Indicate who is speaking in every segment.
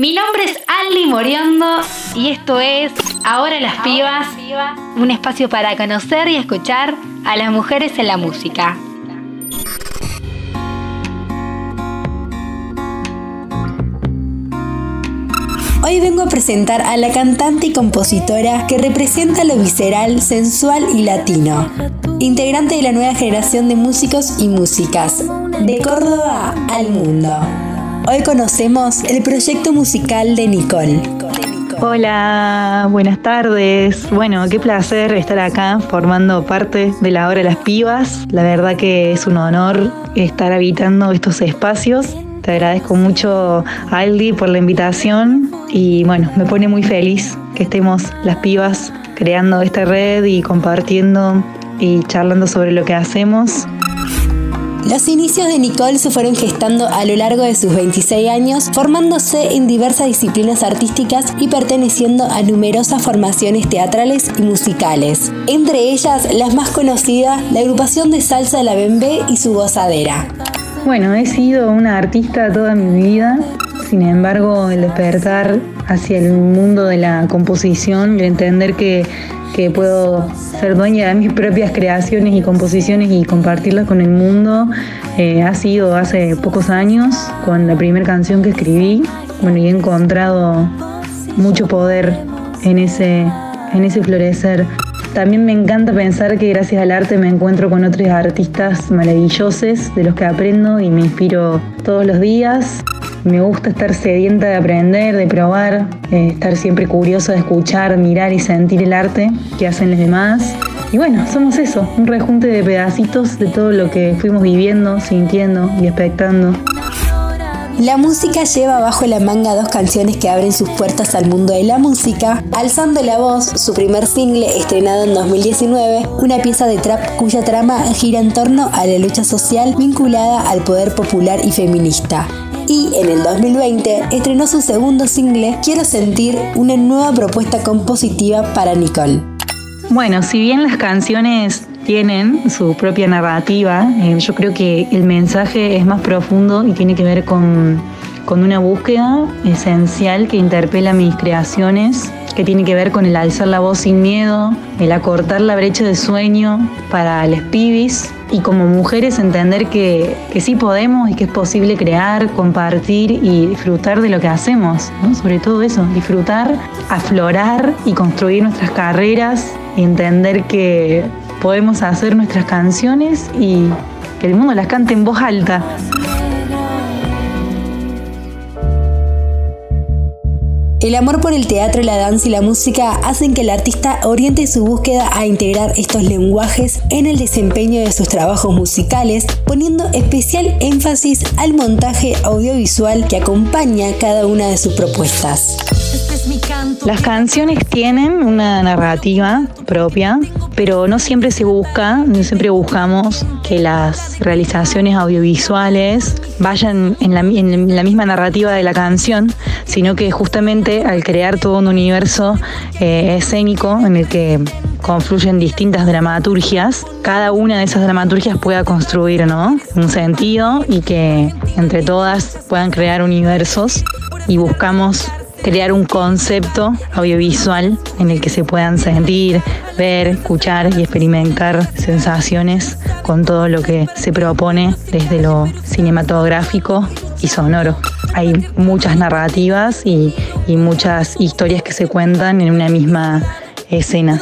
Speaker 1: Mi nombre es Aldi Moriondo y esto es Ahora las Pibas, un espacio para conocer y escuchar a las mujeres en la música. Hoy vengo a presentar a la cantante y compositora que representa lo visceral, sensual y latino. Integrante de la nueva generación de músicos y músicas, de Córdoba al mundo. Hoy conocemos el proyecto musical de Nicole.
Speaker 2: Hola, buenas tardes. Bueno, qué placer estar acá formando parte de la hora de las pibas. La verdad que es un honor estar habitando estos espacios te agradezco mucho, Aldi, por la invitación y bueno, me pone muy feliz que estemos las pibas creando esta red y compartiendo y charlando sobre lo que hacemos.
Speaker 1: Los inicios de Nicole se fueron gestando a lo largo de sus 26 años, formándose en diversas disciplinas artísticas y perteneciendo a numerosas formaciones teatrales y musicales. Entre ellas, las más conocidas, la agrupación de salsa La Bembé y su gozadera.
Speaker 2: Bueno, he sido una artista toda mi vida, sin embargo el despertar hacia el mundo de la composición, el entender que, puedo ser dueña de mis propias creaciones y composiciones y compartirlas con el mundo, eh, ha sido hace pocos años con la primera canción que escribí. Bueno, y he encontrado mucho poder en ese, en ese florecer. También me encanta pensar que gracias al arte me encuentro con otros artistas maravillosos de los que aprendo y me inspiro todos los días. Me gusta estar sedienta de aprender, de probar, eh, estar siempre curioso de escuchar, mirar y sentir el arte que hacen los demás. Y bueno, somos eso, un rejunte de pedacitos de todo lo que fuimos viviendo, sintiendo y expectando.
Speaker 1: La música lleva bajo la manga dos canciones que abren sus puertas al mundo de la música, Alzando la Voz, su primer single estrenado en 2019, una pieza de trap cuya trama gira en torno a la lucha social vinculada al poder popular y feminista. Y en el 2020 estrenó su segundo single, Quiero sentir, una nueva propuesta compositiva para Nicole.
Speaker 2: Bueno, si bien las canciones tienen su propia narrativa. Eh, yo creo que el mensaje es más profundo y tiene que ver con, con una búsqueda esencial que interpela mis creaciones, que tiene que ver con el alzar la voz sin miedo, el acortar la brecha de sueño para los pibis y como mujeres entender que, que, sí podemos y que es posible crear, compartir y disfrutar de lo que hacemos, sobre todo eso, disfrutar, aflorar y construir nuestras carreras entender que podemos hacer nuestras canciones y que el mundo las cante en voz alta.
Speaker 1: El amor por el teatro, la danza y la música hacen que el artista oriente su búsqueda a integrar estos lenguajes en el desempeño de sus trabajos musicales, poniendo especial énfasis al montaje audiovisual que acompaña cada una de sus propuestas.
Speaker 2: Las canciones tienen una narrativa propia, pero no siempre se busca, no siempre buscamos que las realizaciones audiovisuales vayan en la, misma narrativa de la canción, sino que justamente al crear todo un universo eh, escénico en el que confluyen distintas dramaturgias, cada una de esas dramaturgias pueda construir un sentido y que entre todas puedan crear universos y buscamos crear un concepto audiovisual en el que se puedan sentir, ver, escuchar y experimentar sensaciones con todo lo que se propone desde lo cinematográfico y sonoro. Hay muchas narrativas y, muchas historias que se cuentan en una misma escena.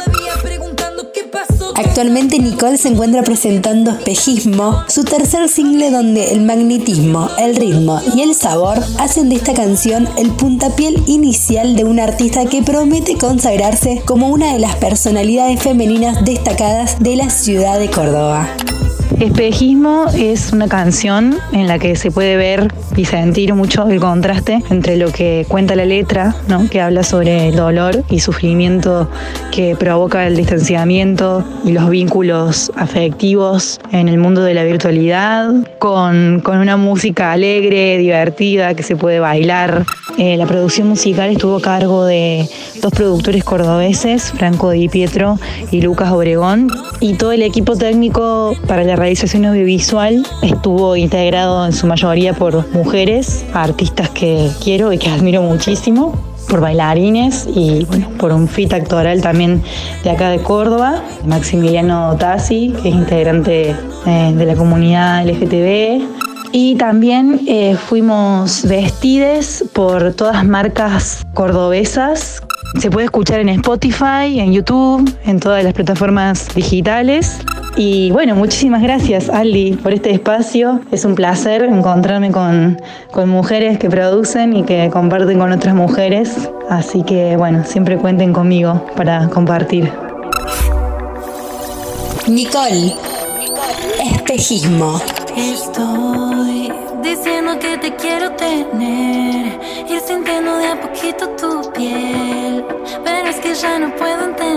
Speaker 1: Actualmente Nicole se encuentra presentando Espejismo, su tercer single donde el magnetismo, el ritmo y el sabor hacen de esta canción el puntapiel inicial de un artista que promete consagrarse como una de las personalidades femeninas destacadas de la ciudad de Córdoba.
Speaker 2: Espejismo es una canción en la que se puede ver y sentir mucho el contraste entre lo que cuenta la letra, ¿no? que habla sobre el dolor y sufrimiento que provoca el distanciamiento y los vínculos afectivos en el mundo de la virtualidad, con, una música alegre, divertida, que se puede bailar. Eh, la producción musical estuvo a cargo de dos productores cordobeses, Franco Di Pietro y Lucas Obregón, y todo el equipo técnico para la
Speaker 3: realización audiovisual estuvo integrado en su mayoría por mujeres, artistas que quiero y que admiro muchísimo por bailarines y bueno, por un fit actoral también de acá de Córdoba, Maximiliano Tassi, que es integrante eh, de la comunidad LGTB. Y también eh, fuimos vestides por todas marcas cordobesas. Se puede escuchar en Spotify, en YouTube, en todas las plataformas digitales. Y bueno, muchísimas gracias Aldi por este espacio. Es un placer encontrarme con, con mujeres que producen y que comparten con otras mujeres. Así que bueno, siempre cuenten conmigo para compartir.
Speaker 4: Nicole, espejismo.
Speaker 2: Estoy diciendo que te quiero tener, ir sintiendo de a poquito tu piel, pero es que ya no puedo entender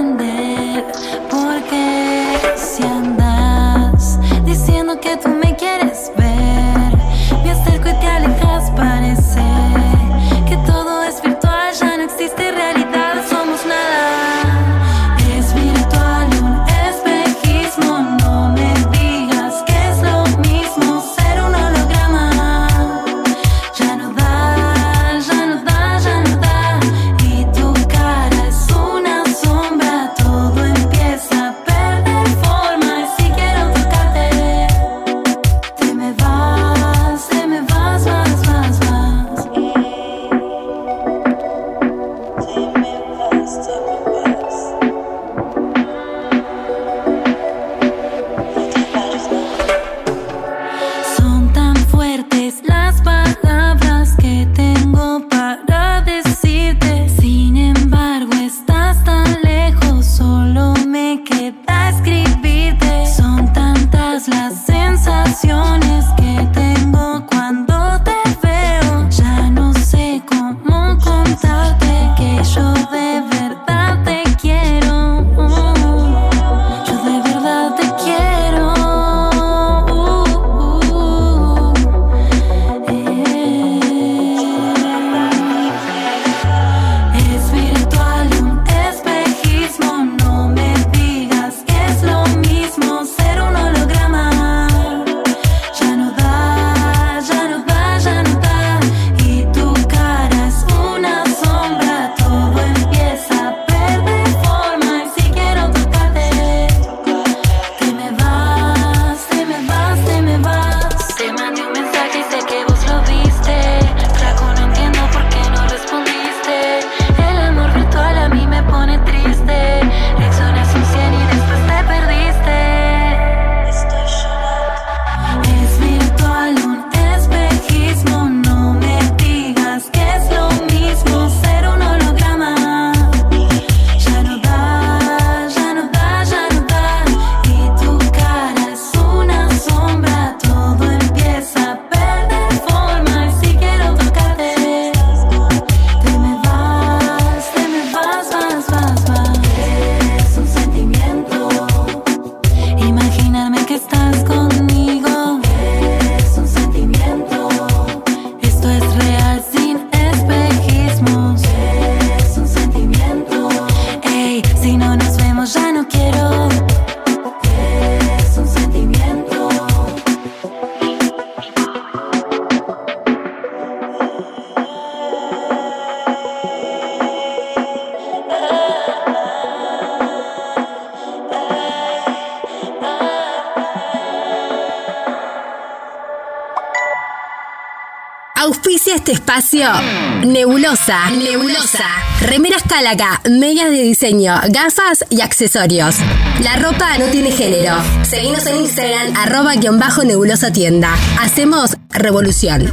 Speaker 4: Auspicia este espacio Nebulosa. Nebulosa. Remeras Cálaga, medias de diseño, gafas y accesorios. La ropa no tiene género. Seguimos en Instagram, arroba guion bajo nebulosa tienda. Hacemos revolución.